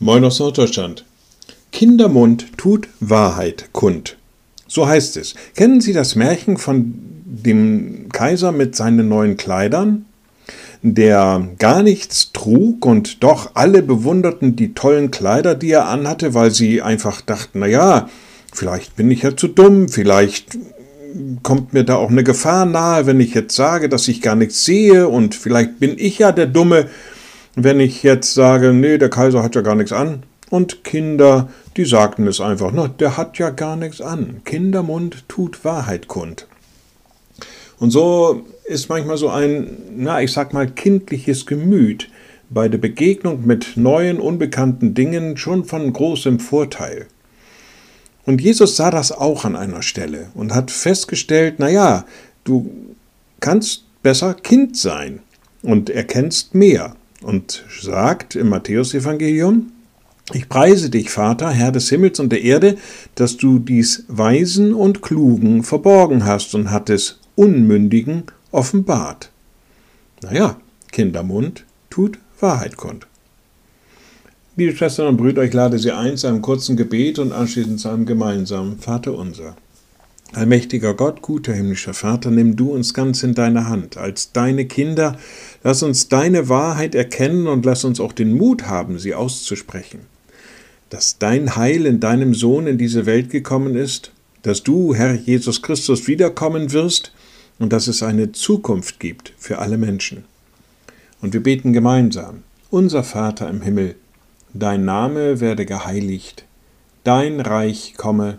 Moin aus Norddeutschland. Kindermund tut Wahrheit kund. So heißt es. Kennen Sie das Märchen von dem Kaiser mit seinen neuen Kleidern? Der gar nichts trug und doch alle bewunderten die tollen Kleider, die er anhatte, weil sie einfach dachten, na ja, vielleicht bin ich ja zu dumm, vielleicht kommt mir da auch eine Gefahr nahe, wenn ich jetzt sage, dass ich gar nichts sehe und vielleicht bin ich ja der Dumme, wenn ich jetzt sage, nee, der Kaiser hat ja gar nichts an. Und Kinder, die sagten es einfach, na, der hat ja gar nichts an. Kindermund tut Wahrheit kund. Und so ist manchmal so ein, na, ich sag mal, kindliches Gemüt bei der Begegnung mit neuen, unbekannten Dingen schon von großem Vorteil. Und Jesus sah das auch an einer Stelle und hat festgestellt, na ja, du kannst besser Kind sein und erkennst mehr und sagt im Matthäusevangelium, ich preise dich, Vater, Herr des Himmels und der Erde, dass du dies Weisen und Klugen verborgen hast und hat es Unmündigen offenbart. Naja, Kindermund tut Wahrheit kund. Liebe Schwestern und Brüder, ich lade Sie ein zu einem kurzen Gebet und anschließend zu einem gemeinsamen Vater unser. Allmächtiger Gott, guter himmlischer Vater, nimm du uns ganz in deine Hand. Als deine Kinder, lass uns deine Wahrheit erkennen und lass uns auch den Mut haben, sie auszusprechen. Dass dein Heil in deinem Sohn in diese Welt gekommen ist, dass du, Herr Jesus Christus, wiederkommen wirst und dass es eine Zukunft gibt für alle Menschen. Und wir beten gemeinsam. Unser Vater im Himmel, dein Name werde geheiligt, dein Reich komme,